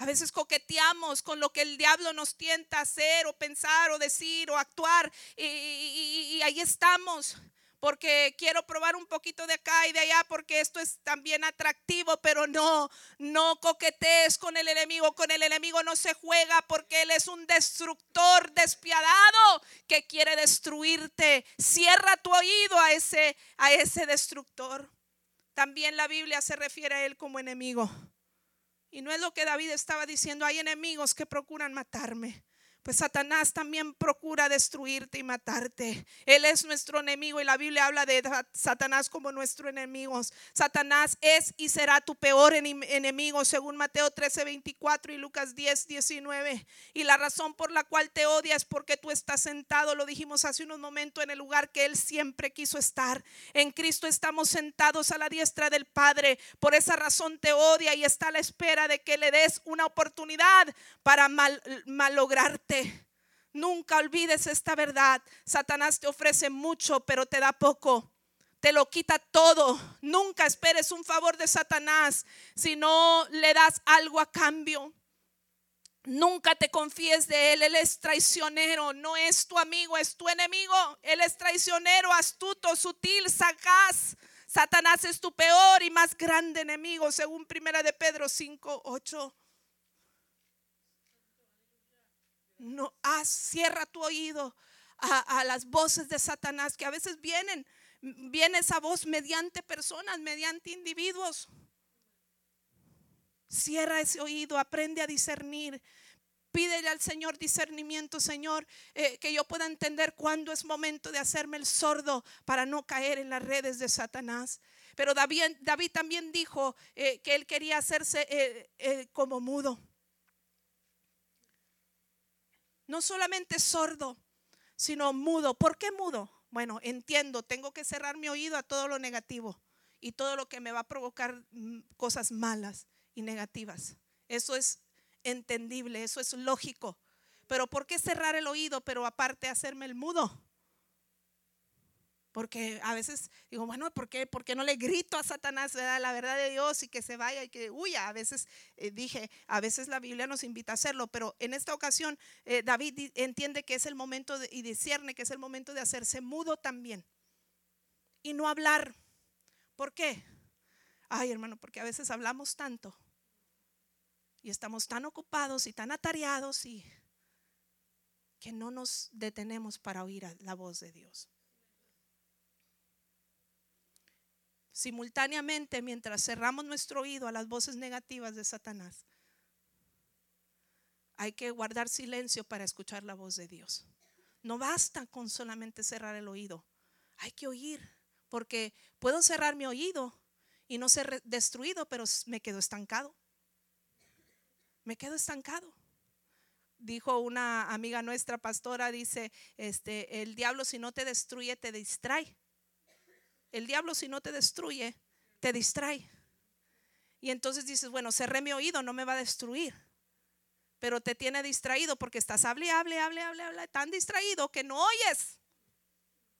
A veces coqueteamos con lo que el diablo nos tienta a hacer o pensar o decir o actuar y, ahí estamos porque quiero probar un poquito de acá y de allá porque esto es también atractivo, pero no, no coquetees con el enemigo, con el enemigo no se juega porque él es un destructor despiadado que quiere destruirte. Cierra tu oído a ese a ese destructor. También la Biblia se refiere a él como enemigo. Y no es lo que David estaba diciendo, hay enemigos que procuran matarme. Pues Satanás también procura destruirte y matarte. Él es nuestro enemigo y la Biblia habla de Satanás como nuestro enemigo. Satanás es y será tu peor enemigo según Mateo 13, 24 y Lucas 10, 19. Y la razón por la cual te odia es porque tú estás sentado, lo dijimos hace unos momentos, en el lugar que Él siempre quiso estar. En Cristo estamos sentados a la diestra del Padre. Por esa razón te odia y está a la espera de que le des una oportunidad para mal, malograrte Nunca olvides esta verdad. Satanás te ofrece mucho, pero te da poco. Te lo quita todo. Nunca esperes un favor de Satanás si no le das algo a cambio. Nunca te confíes de él. Él es traicionero. No es tu amigo, es tu enemigo. Él es traicionero, astuto, sutil, sagaz. Satanás es tu peor y más grande enemigo, según Primera de Pedro 5, 8. No, ah, cierra tu oído a, las voces de Satanás que a veces vienen. Viene esa voz mediante personas, mediante individuos. Cierra ese oído, aprende a discernir. Pídele al Señor discernimiento, Señor, eh, que yo pueda entender cuándo es momento de hacerme el sordo para no caer en las redes de Satanás. Pero David, David también dijo eh, que él quería hacerse eh, como mudo no solamente sordo, sino mudo. ¿Por qué mudo? Bueno, entiendo, tengo que cerrar mi oído a todo lo negativo y todo lo que me va a provocar mm, cosas malas y negativas. Eso es entendible, eso es lógico. Pero ¿por qué cerrar el oído, pero aparte hacerme el mudo? Porque a veces digo, bueno, ¿por qué, ¿por qué no le grito a Satanás la verdad de Dios y que se vaya y que huya? A veces eh, dije, a veces la Biblia nos invita a hacerlo, pero en esta ocasión eh, David entiende que es el momento y discierne que es el momento de hacerse mudo también y no hablar. ¿Por qué? Ay, hermano, porque a veces hablamos tanto y estamos tan ocupados y tan atareados y que no nos detenemos para oír la voz de Dios. Simultáneamente, mientras cerramos nuestro oído a las voces negativas de Satanás, hay que guardar silencio para escuchar la voz de Dios. No basta con solamente cerrar el oído, hay que oír, porque puedo cerrar mi oído y no ser destruido, pero me quedo estancado. Me quedo estancado. Dijo una amiga nuestra pastora, dice, este, el diablo si no te destruye, te distrae. El diablo si no te destruye, te distrae. Y entonces dices, bueno, cerré mi oído, no me va a destruir. Pero te tiene distraído porque estás hable, hable, hable, hable, hable, tan distraído que no oyes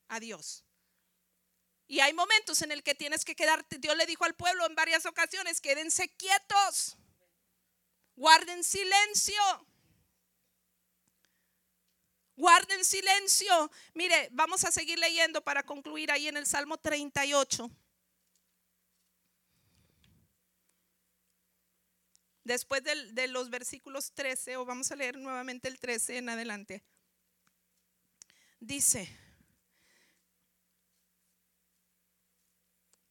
a Dios. Y hay momentos en el que tienes que quedarte. Dios le dijo al pueblo en varias ocasiones, quédense quietos. Guarden silencio. Guarden silencio. Mire, vamos a seguir leyendo para concluir ahí en el Salmo 38. Después de, los versículos 13, o vamos a leer nuevamente el 13 en adelante. Dice,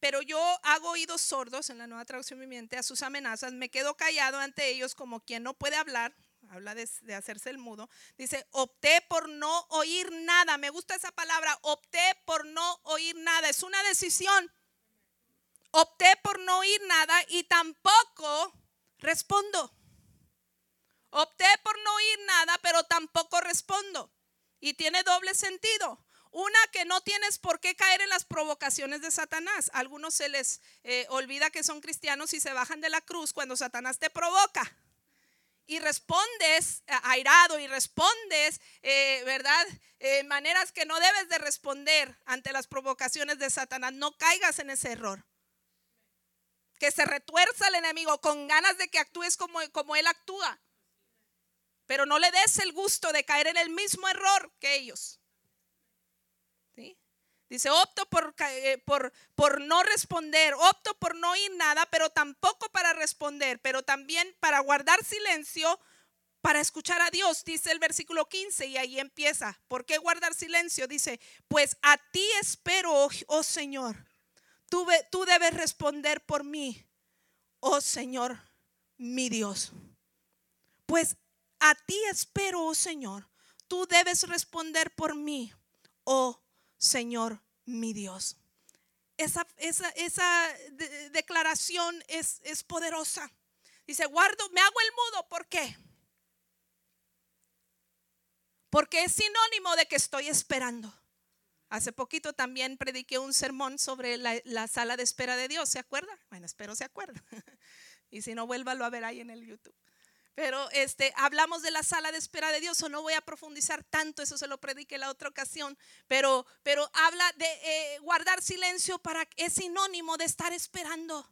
pero yo hago oídos sordos, en la nueva traducción viviente, a sus amenazas, me quedo callado ante ellos como quien no puede hablar, habla de, hacerse el mudo, dice, opté por no oír nada. Me gusta esa palabra, opté por no oír nada. Es una decisión. Opté por no oír nada y tampoco respondo. Opté por no oír nada, pero tampoco respondo. Y tiene doble sentido. Una, que no tienes por qué caer en las provocaciones de Satanás. algunos se les eh, olvida que son cristianos y se bajan de la cruz cuando Satanás te provoca y respondes eh, airado y respondes, eh, ¿verdad? Eh, maneras que no debes de responder ante las provocaciones de Satanás. No caigas en ese error. Que se retuerza el enemigo con ganas de que actúes como, como él actúa. Pero no le des el gusto de caer en el mismo error que ellos. Dice, opto por, eh, por, por no responder, opto por no oír nada, pero tampoco para responder, pero también para guardar silencio, para escuchar a Dios, dice el versículo 15, y ahí empieza. ¿Por qué guardar silencio? Dice, pues a ti espero, oh, oh Señor. Tú, tú debes responder por mí, oh Señor, mi Dios. Pues a ti espero, oh Señor. Tú debes responder por mí, oh Señor mi Dios. Esa, esa, declaración es, es poderosa. Dice, guardo, me hago el mudo. ¿Por qué? Porque es sinónimo de que estoy esperando. Hace poquito también prediqué un sermón sobre la, la, sala de espera de Dios. ¿Se acuerda? Bueno, espero se acuerda. y si no, vuélvalo a ver ahí en el YouTube. Pero este, hablamos de la sala de espera de Dios, o no voy a profundizar tanto, eso se lo prediqué la otra ocasión, pero, pero habla de eh, guardar silencio para es sinónimo de estar esperando.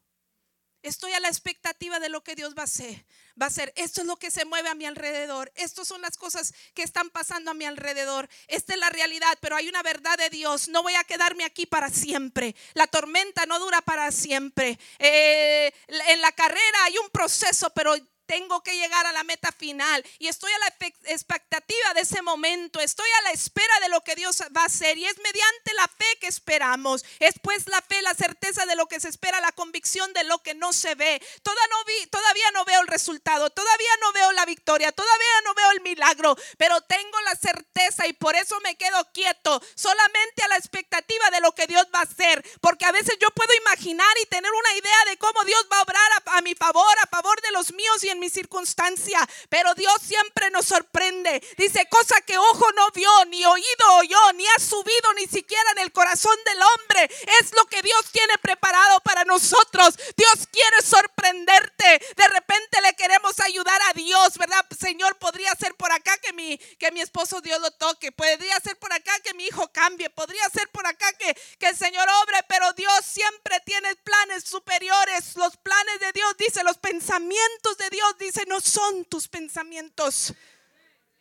Estoy a la expectativa de lo que Dios va a hacer. Va a ser, esto es lo que se mueve a mi alrededor. Estas son las cosas que están pasando a mi alrededor. Esta es la realidad, pero hay una verdad de Dios. No voy a quedarme aquí para siempre. La tormenta no dura para siempre. Eh, en la carrera hay un proceso, pero tengo que llegar a la meta final. Y estoy a la expectativa de ese momento, estoy a la espera de lo que Dios va a hacer. Y es mediante la fe que esperamos. Es pues la fe, la certeza de lo que se espera, la convicción de lo que no se ve. Todavía no, todavía no veo el resultado, todavía no veo la victoria, todavía no veo el milagro, pero tengo la certeza y por eso me quedo quieto, solamente a la expectativa de lo que Dios hacer, porque a veces yo puedo imaginar y tener una idea de cómo Dios va a obrar a, mi favor, a favor de los míos y en mi circunstancia, pero Dios siempre nos sorprende. Dice, cosa que ojo no vio, ni oído oyó, ni ha subido ni siquiera en el corazón del hombre. Es lo que Dios tiene preparado para nosotros. Dios quiere sorprenderte. De repente le queremos ayudar a Dios, ¿verdad? Señor, podría ser por acá que mi, que mi esposo Dios lo toque. Podría ser por acá que mi hijo cambie. Podría ser por acá que, que obre, pero Dios siempre tiene planes superiores. Los planes de Dios, dice, los pensamientos de Dios dice, no son tus pensamientos.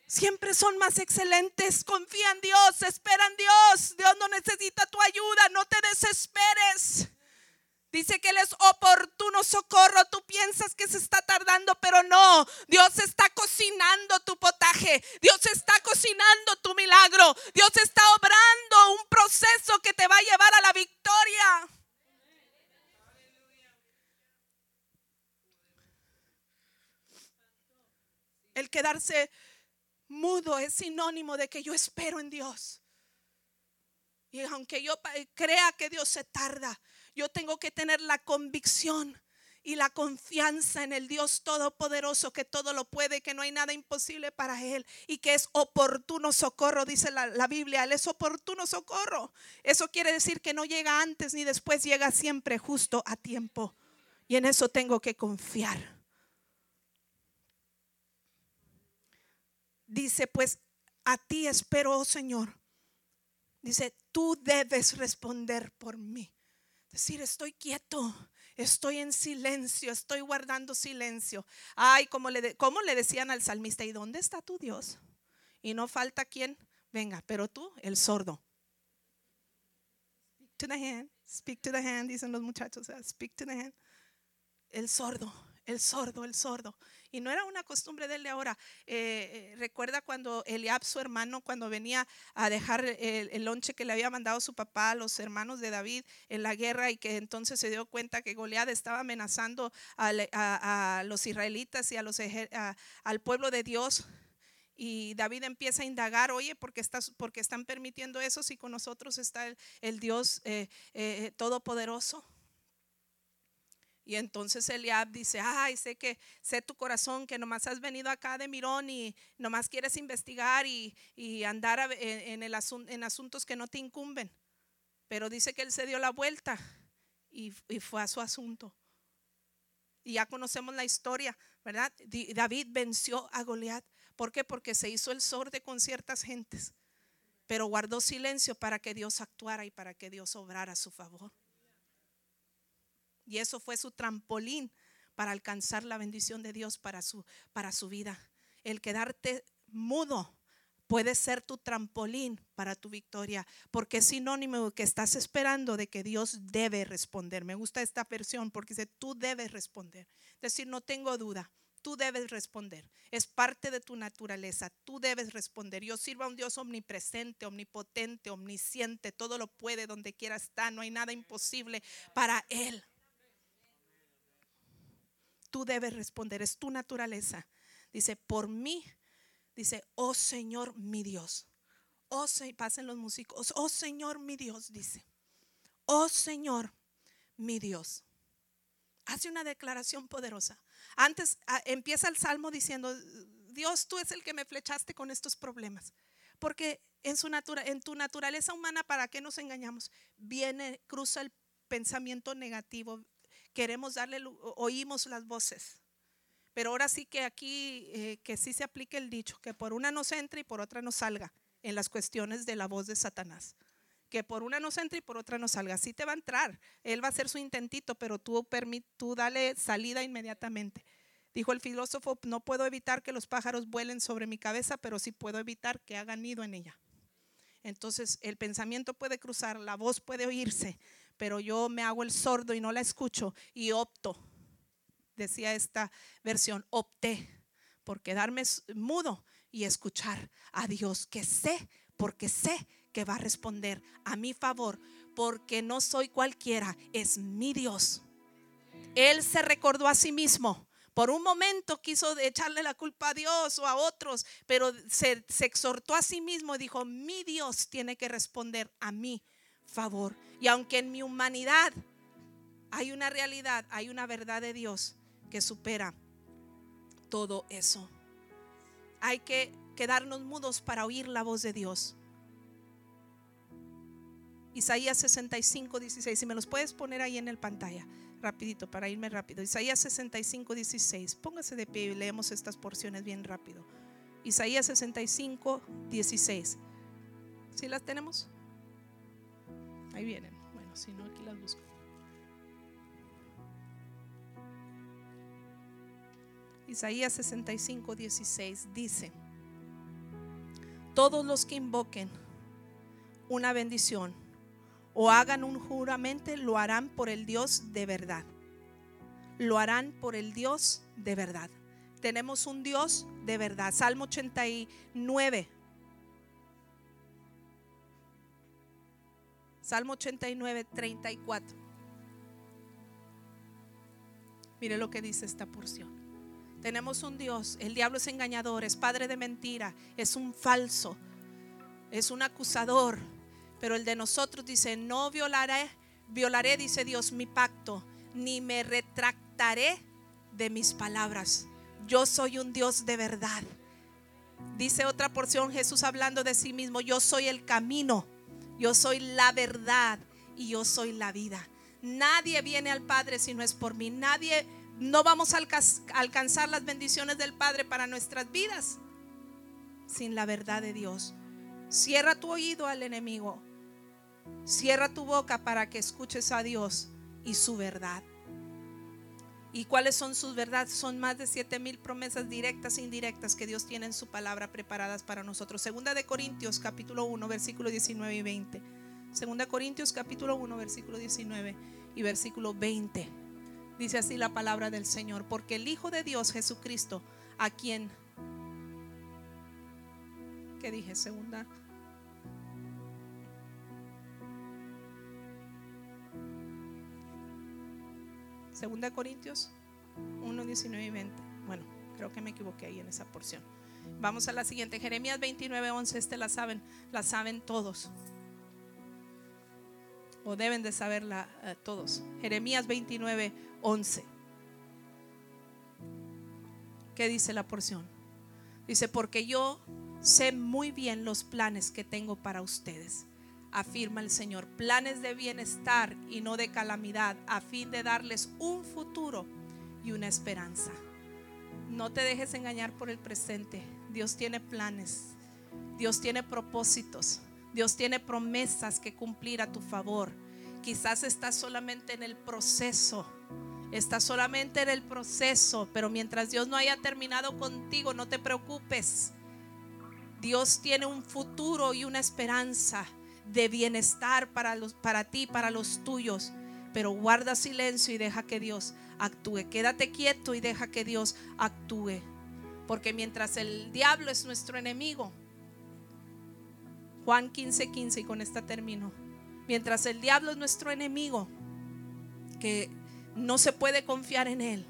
Siempre son más excelentes. Confía en Dios, espera en Dios. Dios no necesita tu ayuda, no te desesperes. Dice que Él es oportuno socorro. Tú piensas que se está tardando, pero no. Dios está cocinando tu potaje. Dios está cocinando tu milagro. Dios está obrando un proceso que te va a llevar a la victoria. El quedarse mudo es sinónimo de que yo espero en Dios. Y aunque yo crea que Dios se tarda, yo tengo que tener la convicción y la confianza en el Dios Todopoderoso que todo lo puede, que no hay nada imposible para Él y que es oportuno socorro, dice la, Biblia, Él es oportuno socorro. Eso quiere decir que no llega antes ni después, llega siempre justo a tiempo. Y en eso tengo que confiar. Dice, pues a ti espero, oh Señor. Dice, tú debes responder por mí. Decir, estoy quieto, estoy en silencio, estoy guardando silencio. Ay, como le, le decían al salmista, ¿y dónde está tu Dios? Y no falta quien venga, pero tú, el sordo. Speak to the hand, speak to the hand, dicen los muchachos, speak to the hand. El sordo, el sordo, el sordo. Y no era una costumbre de él de ahora. Eh, eh, recuerda cuando Eliab, su hermano, cuando venía a dejar el, lonche que le había mandado su papá a los hermanos de David en la guerra y que entonces se dio cuenta que Goliat estaba amenazando a, los israelitas y a los, al pueblo de Dios. Y David empieza a indagar, oye, ¿por qué, están permitiendo eso si con nosotros está el, Dios eh, todopoderoso? Y entonces Eliab dice, ay, sé que sé tu corazón, que nomás has venido acá de Mirón y nomás quieres investigar y, andar en, el en asuntos que no te incumben. Pero dice que él se dio la vuelta y, fue a su asunto. Y ya conocemos la historia, ¿verdad? David venció a Goliat. ¿Por qué? Porque se hizo el sordo con ciertas gentes, pero guardó silencio para que Dios actuara y para que Dios obrara a su favor. Y eso fue su trampolín para alcanzar la bendición de Dios para su, para su vida. El quedarte mudo puede ser tu trampolín para tu victoria, porque es sinónimo que estás esperando de que Dios debe responder. Me gusta esta versión porque dice, tú debes responder. Es decir, no tengo duda, tú debes responder. Es parte de tu naturaleza, tú debes responder. Yo sirvo a un Dios omnipresente, omnipotente, omnisciente, todo lo puede donde quiera estar, no hay nada imposible para Él tú debes responder, es tu naturaleza. Dice, por mí, dice, oh Señor mi Dios. Oh, pasen los músicos, oh Señor mi Dios, dice. Oh Señor mi Dios. Hace una declaración poderosa. Antes empieza el salmo diciendo, Dios, tú es el que me flechaste con estos problemas. Porque en, su natura, en tu naturaleza humana, ¿para qué nos engañamos? Viene, cruza el pensamiento negativo, queremos darle, oímos las voces. Pero ahora sí que aquí, eh, que sí se aplique el dicho, que por una nos entre y por otra nos salga en las cuestiones de la voz de Satanás. Que por una nos entre y por otra nos salga. Sí te va a entrar. Él va a hacer su intentito, pero tú, tú dale salida inmediatamente. Dijo el filósofo, no puedo evitar que los pájaros vuelen sobre mi cabeza, pero sí puedo evitar que hagan nido en ella. Entonces el pensamiento puede cruzar, la voz puede oírse, pero yo me hago el sordo y no la escucho y opto, decía esta versión, opté por quedarme mudo y escuchar a Dios, que sé, porque sé que va a responder a mi favor, porque no soy cualquiera, es mi Dios. Él se recordó a sí mismo. Por un momento quiso echarle la culpa a Dios o a otros, pero se, exhortó a sí mismo y dijo, mi Dios tiene que responder a mi favor. Y aunque en mi humanidad hay una realidad, hay una verdad de Dios que supera todo eso. Hay que quedarnos mudos para oír la voz de Dios. Isaías 65, 16. Si me los puedes poner ahí en el pantalla, rapidito, para irme rápido. Isaías 65, 16. Póngase de pie y leemos estas porciones bien rápido. Isaías 65, 16. ¿Sí las tenemos? Ahí vienen. Bueno, si no, aquí las busco. Isaías 65, 16 dice, todos los que invoquen una bendición o hagan un juramento, lo harán por el Dios de verdad. Lo harán por el Dios de verdad. Tenemos un Dios de verdad. Salmo 89. Salmo 89, 34. Mire lo que dice esta porción. Tenemos un Dios, el diablo es engañador, es padre de mentira, es un falso, es un acusador, pero el de nosotros dice, no violaré, violaré, dice Dios, mi pacto, ni me retractaré de mis palabras. Yo soy un Dios de verdad. Dice otra porción Jesús hablando de sí mismo, yo soy el camino, yo soy la verdad y yo soy la vida. Nadie viene al Padre si no es por mí. Nadie, no vamos a alcanzar las bendiciones del Padre para nuestras vidas sin la verdad de Dios. Cierra tu oído al enemigo. Cierra tu boca para que escuches a Dios y su verdad. ¿Y cuáles son sus verdades? Son más de siete mil promesas directas e indirectas que Dios tiene en su palabra preparadas para nosotros. Segunda de Corintios capítulo 1 versículo 19 y 20. Segunda Corintios capítulo 1 versículo 19 y versículo 20. Dice así la palabra del Señor, porque el Hijo de Dios Jesucristo, a quien ¿qué dije? Segunda Segunda Corintios 1, 19 y 20. Bueno, creo que me equivoqué ahí en esa porción. Vamos a la siguiente. Jeremías 29, 11. Este la saben, la saben todos. O deben de saberla eh, todos. Jeremías 29, 11. ¿Qué dice la porción? Dice, porque yo sé muy bien los planes que tengo para ustedes afirma el Señor, planes de bienestar y no de calamidad, a fin de darles un futuro y una esperanza. No te dejes engañar por el presente. Dios tiene planes, Dios tiene propósitos, Dios tiene promesas que cumplir a tu favor. Quizás estás solamente en el proceso, estás solamente en el proceso, pero mientras Dios no haya terminado contigo, no te preocupes. Dios tiene un futuro y una esperanza de bienestar para, los, para ti, para los tuyos. Pero guarda silencio y deja que Dios actúe. Quédate quieto y deja que Dios actúe. Porque mientras el diablo es nuestro enemigo, Juan 15, 15, y con esta termino. Mientras el diablo es nuestro enemigo, que no se puede confiar en él,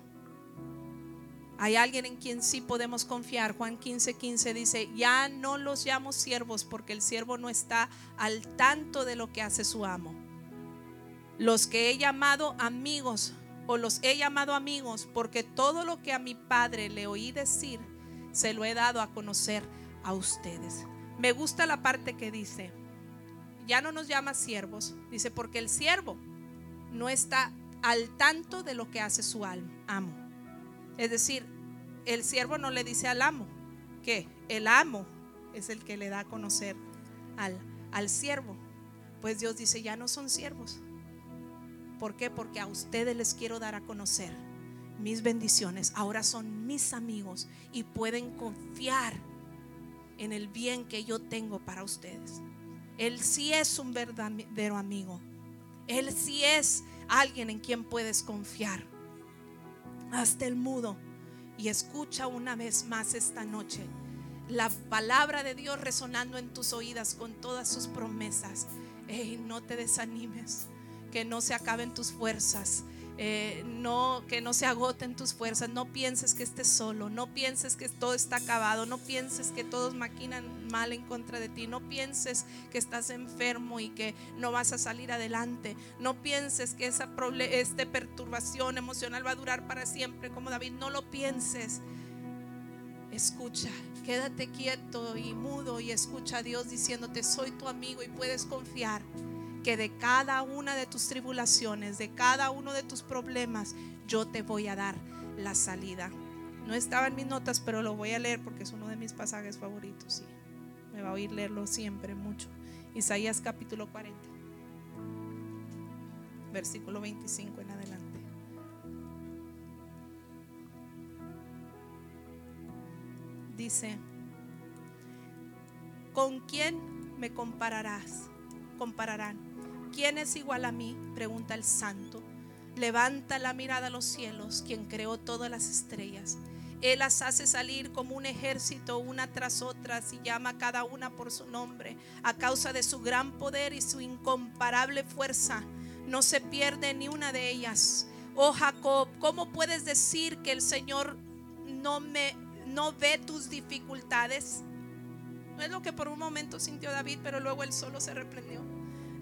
hay alguien en quien sí podemos confiar. Juan 15, 15 dice, ya no los llamo siervos porque el siervo no está al tanto de lo que hace su amo. Los que he llamado amigos o los he llamado amigos porque todo lo que a mi padre le oí decir, se lo he dado a conocer a ustedes. Me gusta la parte que dice, ya no nos llama siervos, dice, porque el siervo no está al tanto de lo que hace su amo. Es decir, el siervo no le dice al amo que el amo es el que le da a conocer al, al siervo. Pues Dios dice, ya no son siervos. ¿Por qué? Porque a ustedes les quiero dar a conocer mis bendiciones. Ahora son mis amigos y pueden confiar en el bien que yo tengo para ustedes. Él sí es un verdadero amigo. Él sí es alguien en quien puedes confiar hasta el mudo y escucha una vez más esta noche la palabra de Dios resonando en tus oídas con todas sus promesas. Hey, no te desanimes, que no se acaben tus fuerzas. Eh, no, que no se agoten tus fuerzas, no pienses que estés solo, no pienses que todo está acabado, no pienses que todos maquinan mal en contra de ti, no pienses que estás enfermo y que no vas a salir adelante, no pienses que esa esta perturbación emocional va a durar para siempre como David, no lo pienses. Escucha, quédate quieto y mudo y escucha a Dios diciéndote, soy tu amigo y puedes confiar que de cada una de tus tribulaciones, de cada uno de tus problemas, yo te voy a dar la salida. No estaba en mis notas, pero lo voy a leer porque es uno de mis pasajes favoritos. Y me va a oír leerlo siempre mucho. Isaías capítulo 40, versículo 25 en adelante. Dice, ¿con quién me compararás? Compararán ¿quién es igual a mí? Pregunta el santo. Levanta la mirada a los cielos, quien creó todas las estrellas. Él las hace salir como un ejército una tras otra y llama cada una por su nombre. A causa de su gran poder y su incomparable fuerza, no se pierde ni una de ellas. Oh Jacob, ¿cómo puedes decir que el Señor no me no ve tus dificultades? No es lo que por un momento sintió David, pero luego él solo se reprendió.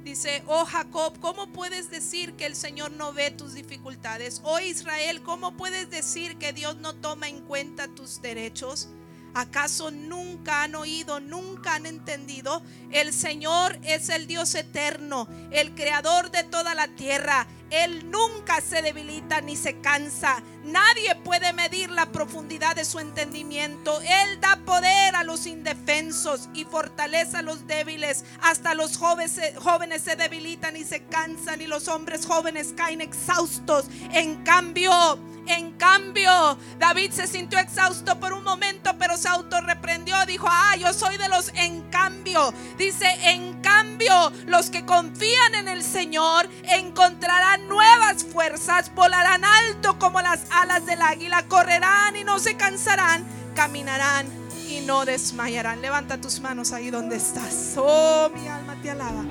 Dice, oh Jacob, ¿cómo puedes decir que el Señor no ve tus dificultades? Oh Israel, ¿cómo puedes decir que Dios no toma en cuenta tus derechos? ¿Acaso nunca han oído, nunca han entendido? El Señor es el Dios eterno, el creador de toda la tierra. Él nunca se debilita ni se cansa. Nadie puede medir la profundidad de su entendimiento. Él da poder a los indefensos y fortaleza a los débiles. Hasta los jóvenes, jóvenes se debilitan y se cansan y los hombres jóvenes caen exhaustos. En cambio, en cambio, David se sintió exhausto por un momento, pero se autorreprendió. Dijo, ah, yo soy de los en cambio. Dice, en cambio, los que confían en el Señor encontrarán nuevas fuerzas, volarán alto como las alas del águila, correrán y no se cansarán, caminarán y no desmayarán. Levanta tus manos ahí donde estás. Oh, mi alma te alaba.